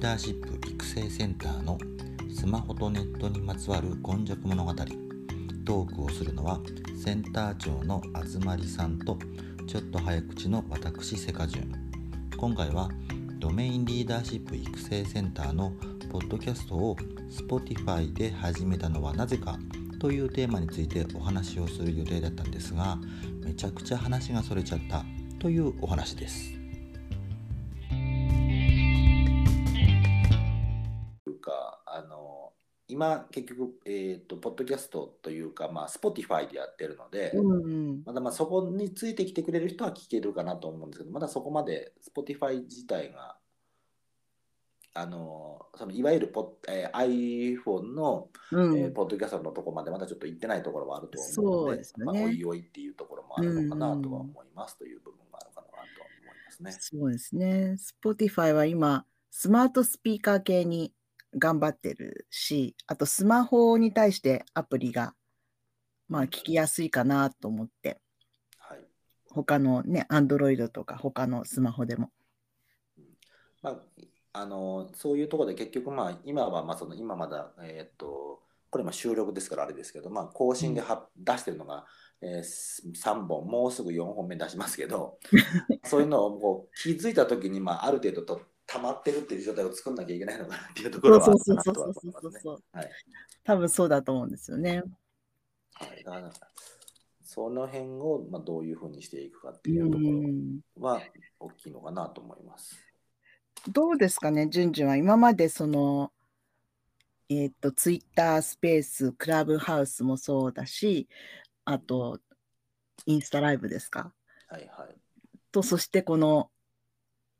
ーダーシップ育成センターのスマホとネットにまつわる今昔物語トークをするのはセンター長のあずまりさんとちょっと早口の私セカジュン今回はドメインリーダーシップ育成センターのポッドキャストを Spotify で始めたのはなぜかというテーマについてお話をする予定だったんですがめちゃくちゃ話がそれちゃったというお話です。今結局、えーと、ポッドキャストというか、まあ、Spotify でやってるので、うんうん、まだまあそこについてきてくれる人は聞けるかなと思うんですけど、まだそこまで Spotify 自体が、あのそのいわゆるポ、えー、iPhone の、うん、えー、ポッドキャストのところまでまだちょっと行ってないところはあると思うので、でね、まあ、おいおいっていうところもあるのかなとは思います、という部分があるかなと思いますね。そうですね。Spotify は今、スマートスピーカー系に頑張ってるし、あとスマホに対してアプリが、まあ、聞きやすいかなと思って、はい、他のね、アンドロイドとか他のスマホでも。まあ、あのそういうところで結局、まあ、今はまあその今まだ、えー、っとこれ今収録ですからあれですけど、まあ、更新では、うん、出してるのが、えー、3本もうすぐ4本目出しますけど そういうのをこう気づいた時に、まあ、ある程度と溜まってるっていう状態を作んなきゃいけないのかなっていうところはあるかなとは思いますね。多分そうだと思うんですよね。はい、だからその辺をまあどういうふうにしていくかっていうところは大きいのかなと思います。どうですかね、じゅんじゅんは今までその、えっ、と、ツイッタースペース、クラブハウスもそうだし、あと、インスタライブですか？はいはい。と、そしてこの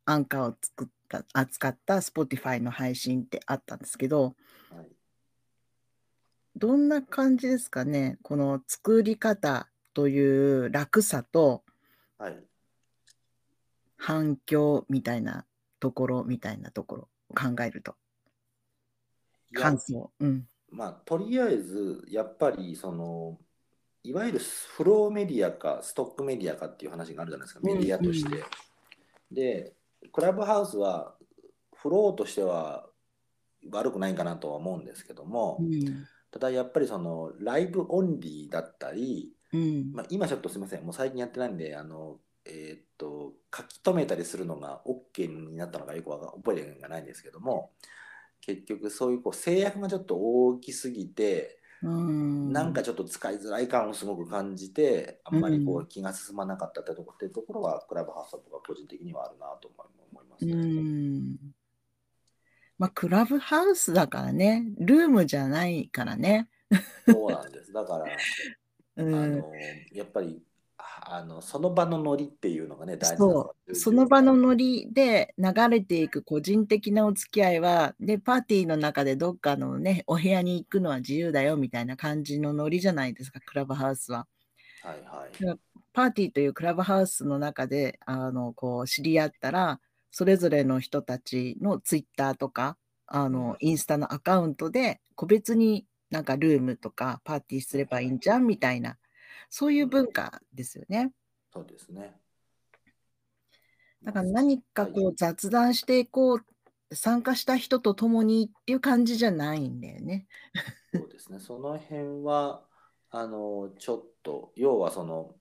アンカーを作っ扱った Spotify の配信ってあったんですけど、はい、どんな感じですかね？この作り方という楽さと、はい、反響みたいなところみたいなところを考えると。感想、うん、まあとりあえずやっぱりそのいわゆるフローメディアかストックメディアかっていう話があるじゃないですか、メディアとして。うんうん、で、クラブハウスはフローとしては悪くないかなとは思うんですけども、うん、ただやっぱりそのライブオンリーだったり、うん、まあ、今ちょっとすみません。もう最近やってないんであの、えー、っと書き留めたりするのが OK になったのかよく覚えてがないんですけども結局そういうこう制約がちょっと大きすぎてうんなんかちょっと使いづらい感をすごく感じてあんまりこう気が進まなかったってとこ,、っていうところはクラブハウスとか個人的にはあるなと思いますね。うんまあ、クラブハウスだからね、ルームじゃないからね。そうなんです。だから、うん、あのやっぱりあのその場のノリっていうのがね、大事そう、その場のノリで流れていく個人的なお付き合いは、で、パーティーの中でどっかのね、お部屋に行くのは自由だよみたいな感じのノリじゃないですか、クラブハウスは。はいはい。パーティーというクラブハウスの中で、あの、こう、知り合ったら、それぞれの人たちのツイッターとか、あの、インスタのアカウントで、個別になんかルームとかパーティーすればいいんじゃんみたいなそういう文化ですよね。そうですね。だから何かこう雑談していこう、参加した人と共にっていう感じじゃないんだよね。そうですね。その辺は、あの、ちょっと、要はその、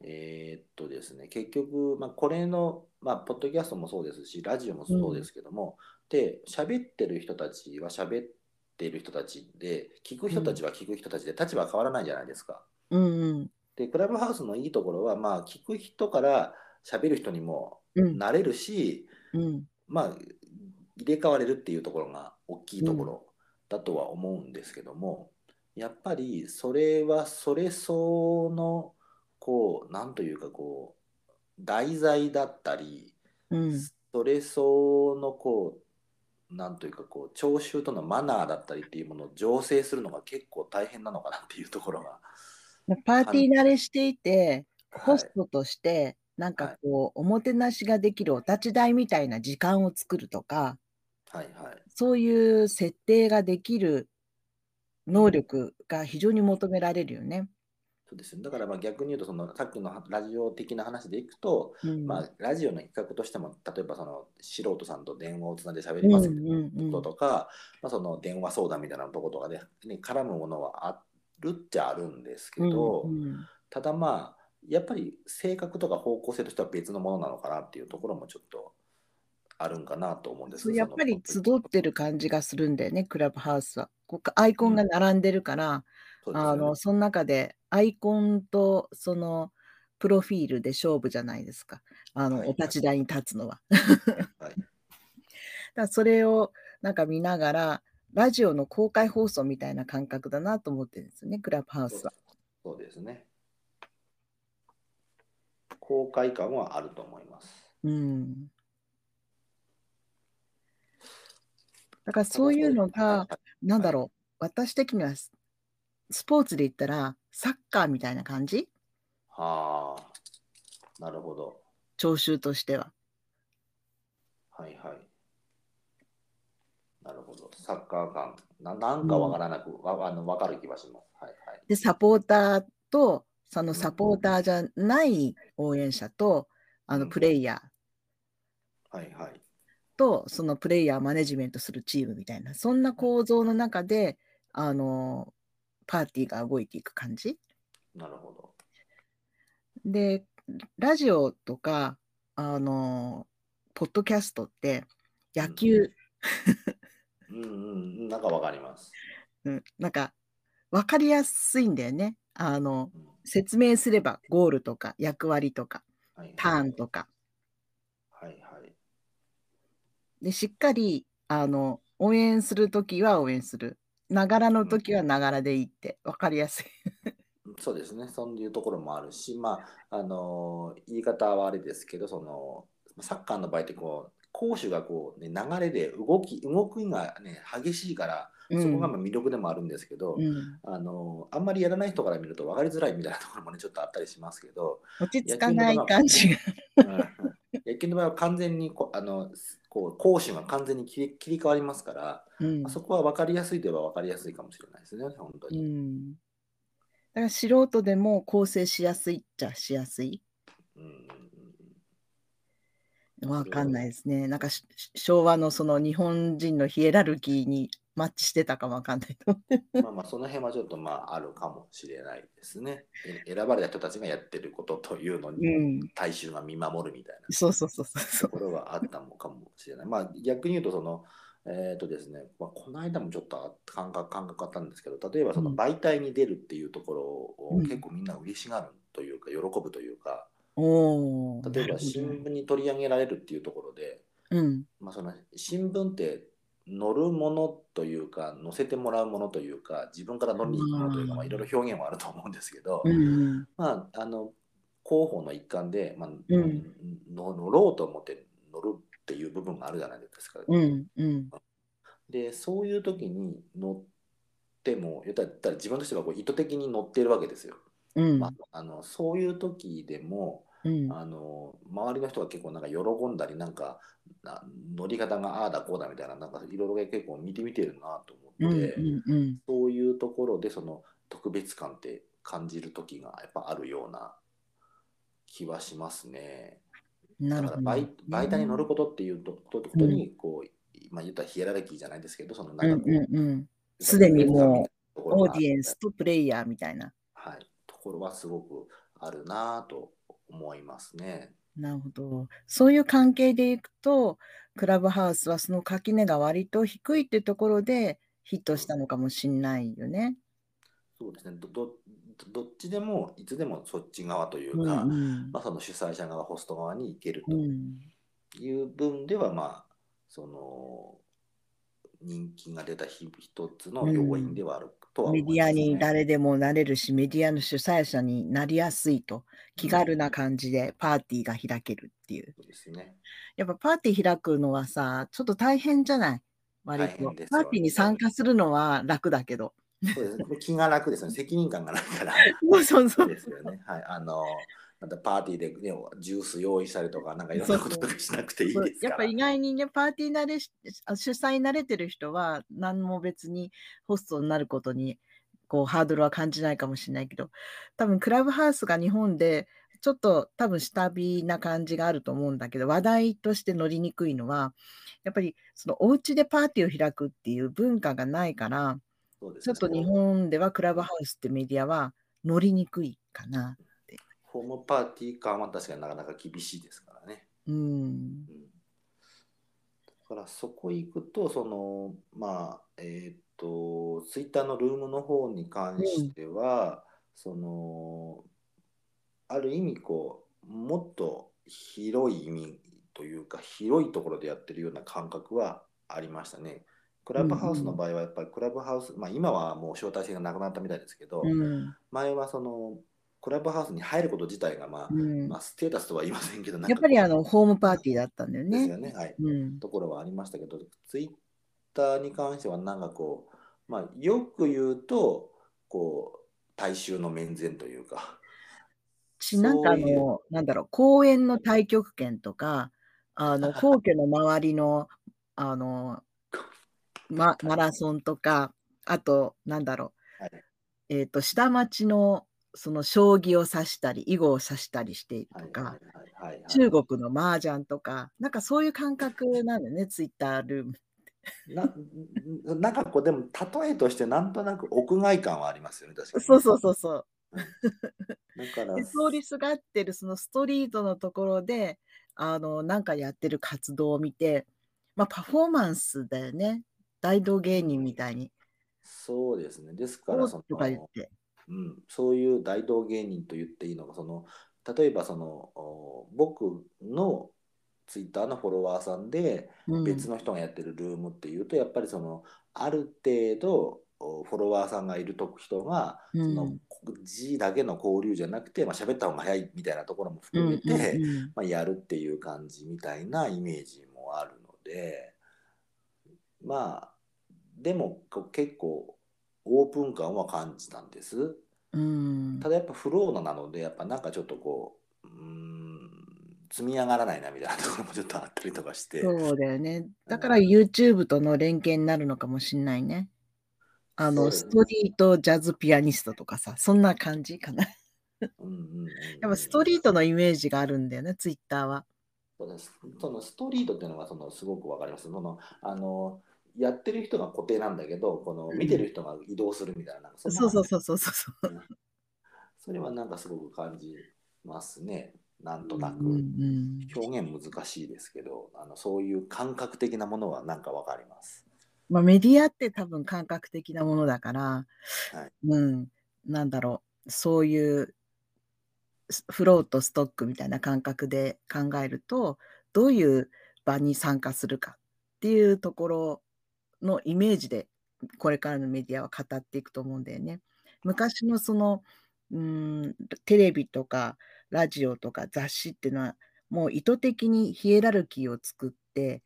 えー、っとですね、結局、まあ、これの、まあ、ポッドキャストもそうですし、ラジオもそうですけども、うん、で、喋ってる人たちは喋ってる人たちで、聞く人たちは聞く人たちで、立場は変わらないじゃないですか。うんうん、でクラブハウスのいいところは、まあ、聞く人から喋る人にもなれるし、うん、まあ入れ替われるっていうところが大きいところだとは思うんですけども、やっぱりそれはそれ相のこうなんというかこう題材だったり、うん、それ相のこうなんというかこう聴衆とのマナーだったりっていうものを醸成するのが結構大変なのかなっていうところがパーティー慣れしていて、ホストとして、なんかこう、おもてなしができるお立ち台みたいな時間を作るとか、はいはい。そういう設定ができる能力が非常に求められるよね。そうですよだからまあ逆に言うとそのさっきのラジオ的な話でいくと、うん。まあ、ラジオの企画としても例えばその素人さんと電話をつないで喋りますみたいなこととか、まあ、その電話相談みたいなとことかで、ね、絡むものはあるっちゃあるんですけど、うんうん。ただまあやっぱり性格とか方向性としては別のものなのかなっていうところもちょっとあるんかなと思うんです。やっぱり集ってる感じがするんだよね、クラブハウスは。こうアイコンが並んでるから、そうですよね。あのその中でアイコンとそのプロフィールで勝負じゃないですか。あの、はい。お立ち台に立つのは。はい。だそれをなんか見ながら、ラジオの公開放送みたいな感覚だなと思ってるんですよね、クラブハウスは。そうですね。公開感はあると思います。うん。だからそういうのが、なんだろう、私的にはススポーツで言ったら、サッカーみたいな感じ？はあ、なるほど。聴衆としては。はいはい。なるほど。サッカー感。ななんかわからなく、わあのわかる気がします。はいはい。で、サポーターと、そのサポーターじゃない応援者と、あのうんプレイヤーはいはい。と、そのプレイヤーをマネジメントするチームみたいな、そんな構造の中で、あの、パーティーが動いていく感じなるほど。で、ラジオとか、あの、ポッドキャストって、野球、うんうん、なんかわかります。うん、なんか、わかりやすいんだよね。あの、うん説明すれば、ゴールとか、役割とか、はいはいターンとか。はいはい。で、しっかり、あの、応援するときは応援する。ながらのときはながらでいいって、わかりやすい。そうですね、そういうところもあるし、まあ、あの言い方はあれですけど、そのサッカーの場合ってこう、攻守がこう、ね、流れで動き、動きが、ね、激しいから、うんそこがまあ魅力でもあるんですけど、うん、あのあんまりやらない人から見ると分かりづらいみたいなところもね、ちょっとあったりしますけど、落ち着かない感じが。うん野球の場合は完全にこうあのこう攻守が完全に切り切り替わりますから、うんそこは分かりやすいといえば分かりやすいかもしれないですね、本当うに。ん。だから素人でも構成しやすいっちゃしやすい。うんわかんないですね。なんかし昭和のその日本人のヒエラルキーにマッチしてたかもわかんないと思って。まあまあ、その辺はちょっとまああるかもしれないですね。え選ばれた人たちがやってることというのうに、ん。大衆が見守るみたいなそうそうそうそうそところはあったのかもしれない。まあ逆に言うと、その、えっ、とですね、まあ、この間もちょっと感覚感覚あったんですけど、例えばそのうん媒体に出るっていうところをうん結構みんな嬉しがるというか、喜ぶというか、う。おお。例えば新聞に取り上げられるっていうところで、うん。まあ、その新聞って載るものというか載せてもらうものというか自分から乗りに行くものというか、うんまあ、いろいろ表現はあると思うんですけど、うんうん。まああの広報の一環で、まあうんの乗ろうと思って乗るっていう部分があるじゃないですか。うんうん。でそういう時に乗っても言ったら言ったら自分としてはこう意図的に乗っているわけですよ。うんまあ、あのそういう時でもうん。あの周りの人が結構なんか喜んだりなんかな乗り方がああだこうだみたいななんかいろいろ結構見てみてるなとうん思って、うんうん。そういうところでその特別感って感じる時がやっぱあるような気はしますね。だから媒媒体に乗ることっていうとことことにこう、まあ言ったらヒエラルキーじゃないですけどそのなんかこう、うんうんうん。すでにもうオーディエンスとプレイヤーみたいな。はい、ところはすごくあるなと思いますね。なるほど。そういう関係でいくと、クラブハウスはその垣根が割と低いってところでヒットしたのかもしれないよね。そうですねどどどっちでもいつでもそっち側といううんか、うんまあ、その主催者側、ホスト側に行けるとうんいう分では、まあ、その人気が出たひ一つの要因ではあるとメディアに誰でもなれるし、メディアの主催者になりやすいと、気軽な感じでパーティーが開けるっていう。そうですね。やっぱパーティー開くのはさ、ちょっと大変じゃない？割と。パーティーに参加するのは楽だけど。そうですね。気が楽ですよね。責任感がないから。そうそうそう。ですよね。はい。あの、またパーティーで、ね、ジュース用意したりとか、なんかいろんなこととかしなくていいです。やっぱ意外にね、パーティー慣れし、あ主催に慣れてる人は、何も別にホストになることにこうハードルは感じないかもしれないけど、多分クラブハウスが日本でちょっと多分下火な感じがあると思うんだけど、話題として乗りにくいのは、やっぱりそのお家でパーティーを開くっていう文化がないから、そうですちょっと日本ではクラブハウスってメディアは乗りにくいかな。ホームパーティー感は確かになかなか厳しいですからね。うん。うんだからそこ行くと、そのまあ、えーっと、ツイッターのルームの方に関しては、そのある意味こう、もっと広い意味というか、広いところでやってるような感覚はありましたね。クラブハウスの場合はやっぱりクラブハウス、まあ今はもう招待制がなくなったみたいですけど、うん。前はそのクラブハウスに入ること自体がまあ、うん。まあ、ステータスとは言いませんけど、やっぱりあのホームパーティーだったんだよね。ですよね、はい、うん。ところはありましたけど、ツイッターに関してはなんかこう、まあ、よく言うと、こう、大衆の面前というか、し、なんかあの、なんだろう、公園の太極拳とか、あの、皇居の周りの、あの、ま、マラソンとか、あと、なんだろう、はい。えっと、下町の、その将棋を指したり、囲碁を指したりしているとか、中国の麻雀とか、なんかそういう感覚なんだよね、ツイッタールーム。ななんかこう、でも、例えとしてなんとなく屋外感はありますよね、確かに。そうそうそうそう。だからで、通りすがってるそのストリートのところで、あの、なんかやってる活動を見て、まあ、パフォーマンスだよね。大道芸人みたいに。そうですね。ですからその、て。うん、そういう大道芸人と言っていいのが、その例えばそのお僕のツイッターのフォロワーさんでうん。別の人がやってるルームっていうと、やっぱりそのある程度おフォロワーさんがいると人が、うん。その字だけの交流じゃなくて、まあ喋った方が早いみたいなところもうん含めて、まあ、やるっていう感じみたいなイメージもあるのでまあでも結構オープン感は感じたんですうんただやっぱフローなのでやっぱなんかちょっとこううーん積み上がらないなみたいなところもちょっとあったりとかしてそうだよね。だから YouTube との連携になるのかもしれないね。あの、ねストリートジャズピアニストとかさ、そんな感じかな。うんうんやっぱストリートのイメージがあるんだよね、ツイッターは。そうですそのストリートっていうのがそのすごくわかります。そのあのやってる人が固定なんだけど、この見てる人が移動するみたいな、なんかんなそうそうそうそうそう。それはなんかすごく感じますね。なんとなく。表現難しいですけど、あのそういう感覚的なものはなんかわかります。まあ、メディアって多分感覚的なものだから、はいうん、なんだろう、そういうスフローとストックみたいな感覚で考えると、どういう場に参加するかっていうところのイメージで、これからのメディアは語っていくと思うんだよね。昔のその、うん、テレビとかラジオとか雑誌っていうのは、もう意図的にヒエラルキーを作って、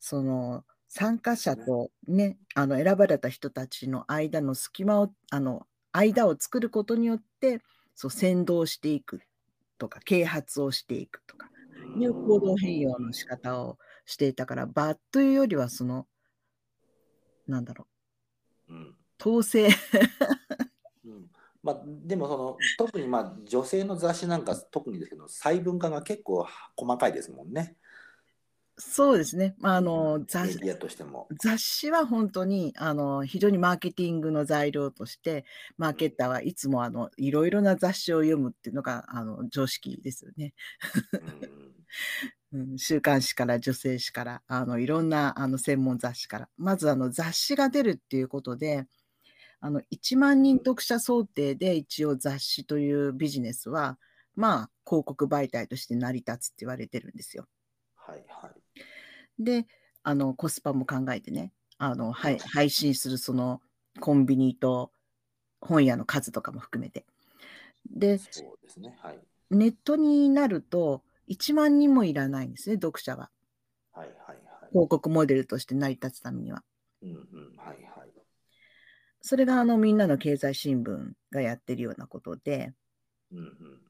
その参加者とね、あの選ばれた人たちの間の隙間を、あの間を作ることによって、そう先導していくとか、啓発をしていくとか、いう行動変容の仕方をしていたから、場というよりは、その、なんだろうんう、統制。うんまあ、でもその特にまあ女性の雑誌なんか特にですけど細分化が結構細かいですもんね。そうですね。まあ、あのメ雑ディアとしても。雑誌は本当にあの非常にマーケティングの材料として、マーケッターはいつもあのいろいろな雑誌を読むっていうのがあの常識ですよね。うんうん、週刊誌から女性誌からあのいろんなあの専門雑誌からまずあの雑誌が出るっていうことであの1万人読者想定で一応雑誌というビジネスはまあ広告媒体として成り立つって言われてるんですよ。はいはい。であのコスパも考えてねあの、はい、配信するそのコンビニと本屋の数とかも含めて。でそうですね。はい。ネットになると1万人もいらないんですね読者は。はいはいはい。広告モデルとして成り立つためには。うんうんはいはい。それがあのみんなの経済新聞がやってるようなことで、うんうん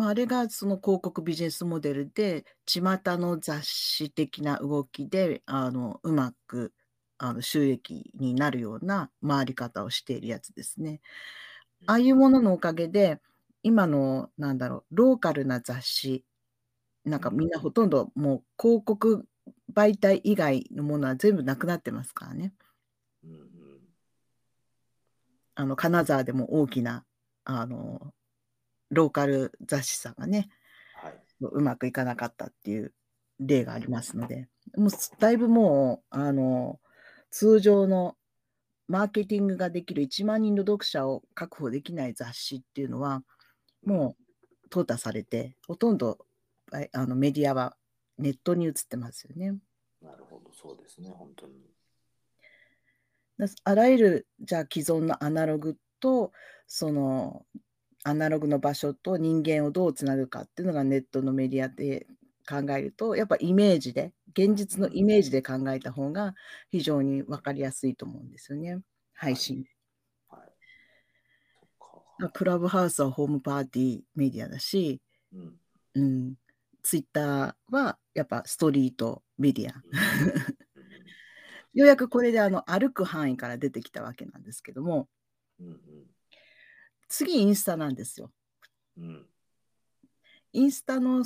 まあ、あれがその広告ビジネスモデルで、巷の雑誌的な動きであのうまくあの収益になるような回り方をしているやつですね。ああいうもののおかげで、今の、なんだろう、ローカルな雑誌、なんかみんなほとんどもう広告媒体以外のものは全部なくなってますからね。うんうんあの金沢でも大きなあのローカル雑誌さんがね、はい。うまくいかなかったっていう例がありますので、もうだいぶもうあの通常のマーケティングができる1万人の読者を確保できない雑誌っていうのは、もう淘汰されて、ほとんどああのメディアはネットに移ってますよね。なるほど、そうですね、本当に。だあらゆるじゃあ既存のアナログとそのアナログの場所と人間をどうつなぐかっていうのがネットのメディアで考えるとやっぱイメージで現実のイメージで考えた方が非常に分かりやすいと思うんですよね配信。クラブハウスはホームパーティーメディアだし、うん。うん、ツイッターはやっぱストリートメディア。ようやくこれであの歩く範囲から出てきたわけなんですけども、うんうん。次インスタなんですよ。うん。インスタの、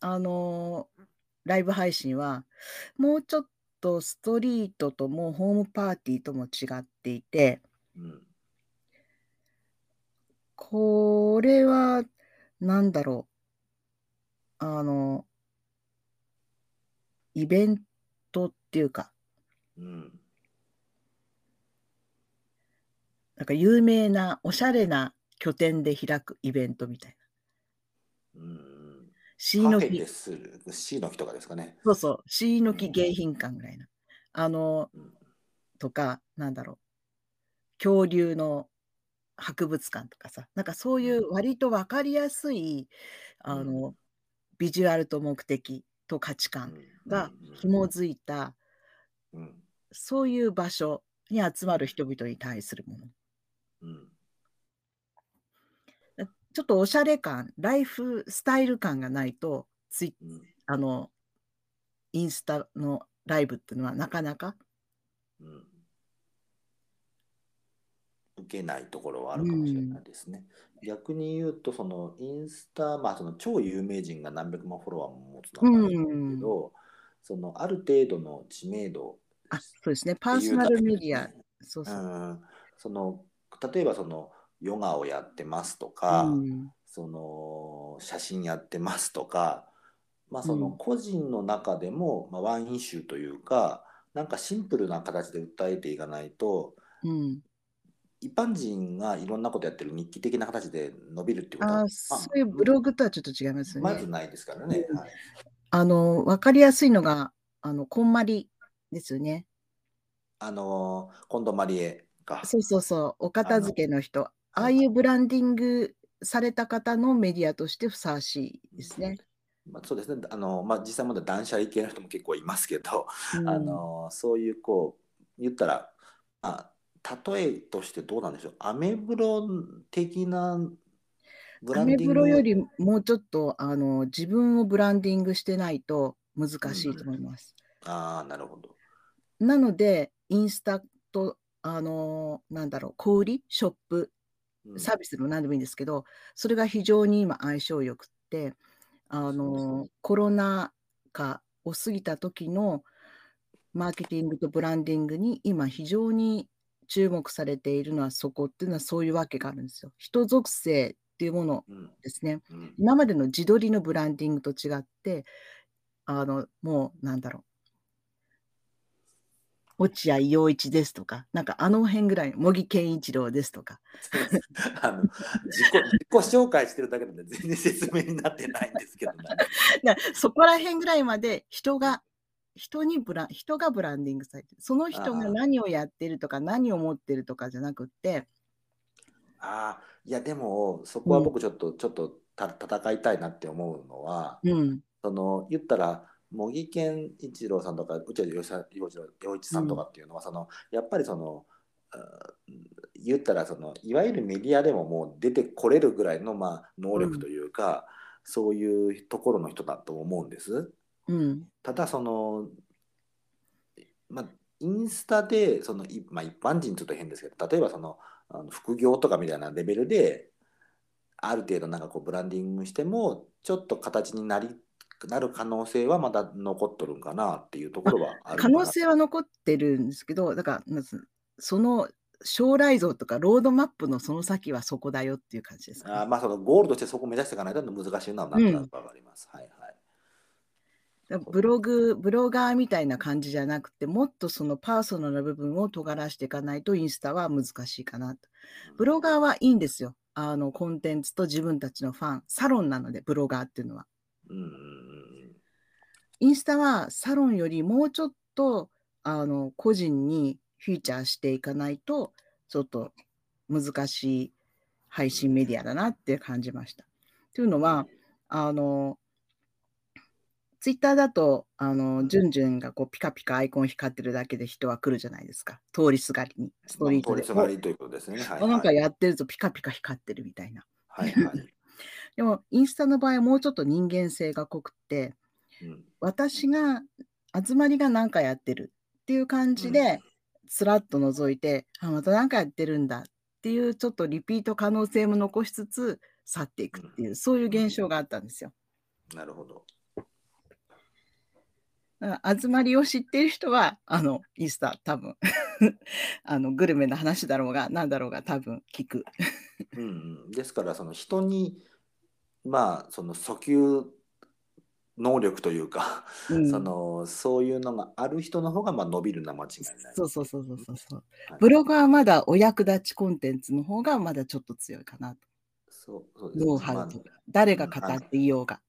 あのーライブ配信は、もうちょっとストリートともホームパーティーとも違っていて、うんこれは、なんだろう。あの、イベントっていうか、うんなんか有名なおしゃれな拠点で開くイベントみたいな。うんシーノキとかですかね。そうそう、シーノキ迎賓館ぐらいな。あの、うんとか、なんだろう、恐竜の博物館とかさ、なんかそういう割と分かりやすい、あの、ビジュアルと目的と価値観が紐づいた、うん。そういう場所に集まる人々に対するもの。うん。ちょっとおしゃれ感、ライフスタイル感がないと、ツイうん。あの、インスタのライブっていうのはなかなか、うん受けないところはあるかもしれないですね。逆に言うと、そのインスタ、まあ、その超有名人が何百万フォロワーも持つのはないんですけど、そのある程度の知名度あ、そうですね、パーソナルメディア、そうそう。うん、その例えばそのヨガをやってますとか、うん。その写真やってますとか、まあ、そのうん。個人の中でも、まあ、ワンイシューというかなんかシンプルな形で訴えていかないとうん、一般人がいろんなことやってる日記的な形で伸びるっていうことはあそういうブログとはちょっと違いますよね。まずないですからね。うんはいあの、わかりやすいのが、あの、こんまりですよね。あの近藤マリエか。そうそうそう、お片付けの人。あのあいうブランディングされた方のメディアとしてふさわしいですね。まあ、そうですねあの、まあ、実際まだ断捨離系の人も結構いますけど、うんあのそういうこう言ったら、まあ、例えとしてどうなんでしょう？アメブロ的なブラアメンディングブロよりもうちょっとあの自分をブランディングしてないと難しいと思います。ああなるほど。なので、インスタと、あのなんだろう、小売り、ショップ、うん。サービスでも何でもいいんですけど、それが非常に今相性よくって、あのコロナ禍を過ぎた時のマーケティングとブランディングに今非常に注目されているのはそこっていうのはそういうわけがあるんですよ。人属性っていうものうんですね。うん今までの自撮りのブランディングと違って、あの、もうなんだろう。落合陽一ですとか、なんかあの辺ぐらい、茂木健一郎ですとか、あの自己自己紹介してるだけなんで全然説明になってないんですけどね。なそこら辺ぐらいまで人が、人にブラン、人がブランディングされてる。その人が何をやってるとか、何を持ってるとかじゃなくって、ああいやでもそこは僕ちょっと、ちょっとた戦いたいなって思うのは、うん、その言ったら茂木健一郎さんとか内田洋一さんとかっていうのは、そのやっぱりその言ったらそのいわゆるメディアでももう出てこれるぐらいのまあ能力というか、そういうところの人だと思うんです。うん、ただその、まあ、インスタでその、いまあ、一般人ちょっと変ですけど例えばそのあの副業とかみたいなレベルである程度なんかこうブランディングしてもちょっと形になりなる可能性はまだ残っとるんかなっていうところはある可能性は残ってるんですけど、だから、まずその将来像とかロードマップのその先はそこだよっていう感じですかね、あまあそのゴールとしてそこを目指していかないと難しいのはなんとなくわかります。はいはい。ブログ、ブロガーみたいな感じじゃなくて、もっとそのパーソナルな部分を尖らしていかないとインスタは難しいかなと。ブロガーはいいんですよ。あのコンテンツと自分たちのファン、サロンなので、ブロガーっていうのは。インスタはサロンよりもうちょっとあの個人にフィーチャーしていかないと、ちょっと難しい配信メディアだなって感じました。というのは、あの、ツイッターだと、あの、ジュンジュンがこうピカピカアイコン光ってるだけで人は来るじゃないですか。通りすがりに、ストリートで。まあ通りすがりということですね。はい、おなんかはい。やってるとピカピカ光ってるみたいな。はいはい。でも、インスタの場合はもうちょっと人間性が濃くって、うん私が、集まりが何かやってるっていう感じで、スラッと覗いて、あ、また何かやってるんだっていう、ちょっとリピート可能性も残しつつ、去っていくっていう、そういう現象があったんですよ。なるほど。だから集まりを知っている人は、あの、インスタ、多分 あの、グルメの話だろうが、なんだろうが、多分聞く。うんうん、ですからその人にまあその訴求能力というか、うんそのそういうのがある人の方がまあ伸びるのは間違いない。そうそうそうそうそうそう。はいブログはまだお役立ちコンテンツの方がまだちょっと強いかなと。そうそうですねノウハまあウとか、誰が語っていようが。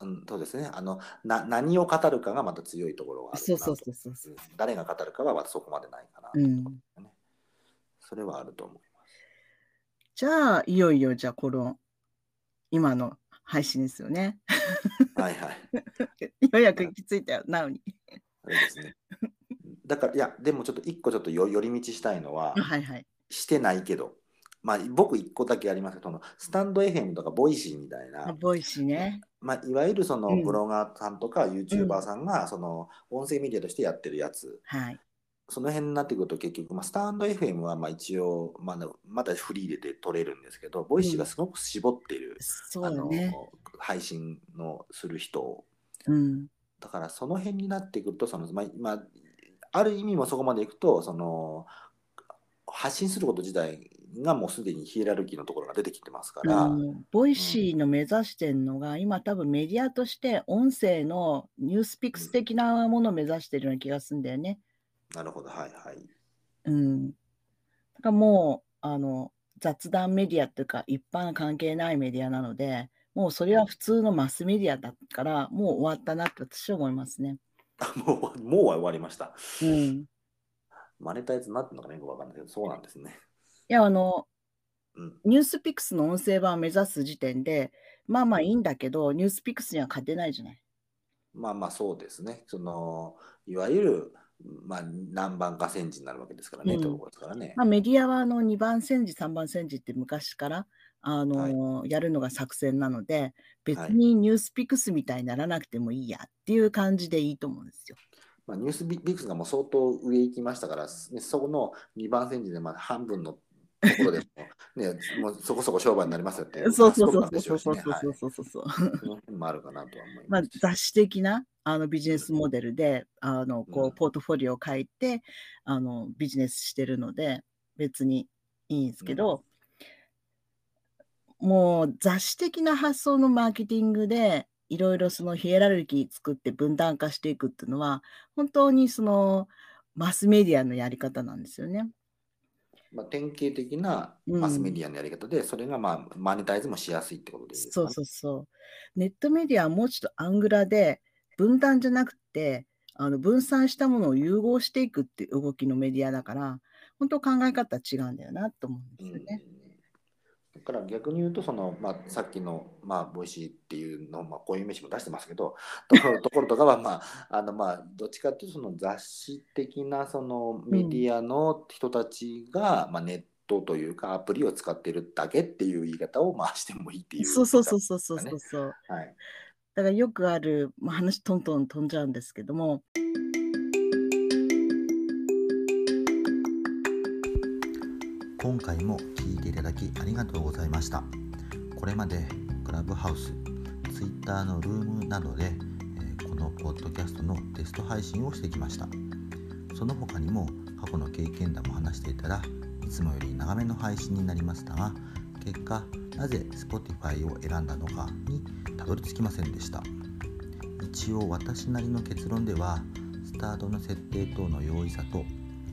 うん、そうですねあのな何を語るかがまた強いところがあるそうそうそうそうそう。うん誰が語るかはまたそこまでないかな、うん。それはあると思います。じゃあ、いよいよ、じゃあ、この、今の配信ですよね。はいはい。ようやく行き着いたよ、なおに。あれですね。だからいやでもちょっと一個ちょっとよ寄り道したいのは、はいはい。してないけど、まあ、僕一個だけありますけど、そのスタンド FM とかボイシーみたいな、ボイシーね。まあ、いわゆるそのうんブロガーさんとか YouTuber さんがその音声メディアとしてやってるやつ、はい。その辺になってくると結局、まあ、スタンド FM はまあ一応まだまだフリーで取れるんですけど、ボイシーがすごく絞ってる、そうあの。配信のする人をうん。だからその辺になってくるとその、まあまあ、ある意味もそこまでいくとその発信すること自体がもうすでにヒエラルキーのところが出てきてますから、 Voicy の目指してるのが、今多分メディアとして音声の NewsPicks 的なものを目指してるような気がするんだよね。なるほどはいはい。うん。だからもう、あの、雑談メディアっていうか、一般関係ないメディアなので、もうそれは普通のマスメディアだから、もう終わったなって私は思いますね。あ もうもうは終わりました。うん。マネタイズになってるのかねよくわかんないけど、そうなんですね。いや、あの、うん。ニュースピックスの音声版を目指す時点で、まあまあいいんだけど、ニュースピックスには勝てないじゃない。まあまあそうですね。そのいわゆる、まあ、何番か戦時になるわけですからね、うんですからね。まあ、メディアはあの2番煎じ、3番煎じって昔からあの、やるのが作戦なので、別にニュースピックスみたいにならなくてもいいやっていう感じでいいと思うんですよ。まあ、ニュースビックスがもう相当上行きましたから、ね、そこの2番戦時でまあ半分のところでも、ね、もうそこそこ商売になりますよって。そうそうそうそうそうそうそうそうそう。その辺もあるかなとは思いまあ、ます。雑誌的なあのビジネスモデルであのこうんうポートフォリオを書いてあのビジネスしてるので別にいいんですけど、もう雑誌的な発想のマーケティングでいろいろそのヒエラルキー作って分断化していくっていうのは本当にそのマスメディアのやり方なんですよね。まあ、典型的なマスメディアのやり方で、それがまあマネタイズもしやすいってことですか、ね、そうそうそう。ネットメディアはもうちょっとアングラで分断じゃなくてあの分散したものを融合していくっていう動きのメディアだから本当考え方違うんだよなと思うんですよね。うんだから逆に言うとその、まあ、さっきの、まあ、 Voicy っていうの、まあ、こういう飯も出してますけどところところとかは、まあ あのまあ、どっちかっていうとその雑誌的なそのメディアの人たちが、まあ、ネットというかアプリを使ってるだけっていう言い方をまあしてもいいっていう、そうそうそうそうそうそうそう。はい、だからよくある、まあ、話トントン飛んじゃうんですけども今回も聴いていただきありがとうございました。これまでクラブハウス Twitter のルームなどで、このポッドキャストのテスト配信をしてきました。その他にも過去の経験談も話していたらいつもより長めの配信になりましたが結果なぜ Spotify を選んだのかにたどり着きませんでした。一応私なりの結論ではスタートの設定等の容易さと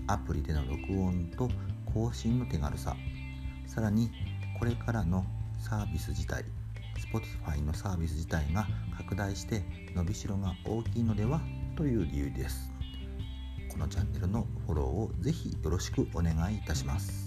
アプリでの録音と更新の手軽さ。さらにこれからのサービス自体 Spotify のサービス自体が拡大して伸びしろが大きいのではという理由です。このチャンネルのフォローをぜひよろしくお願いいたします。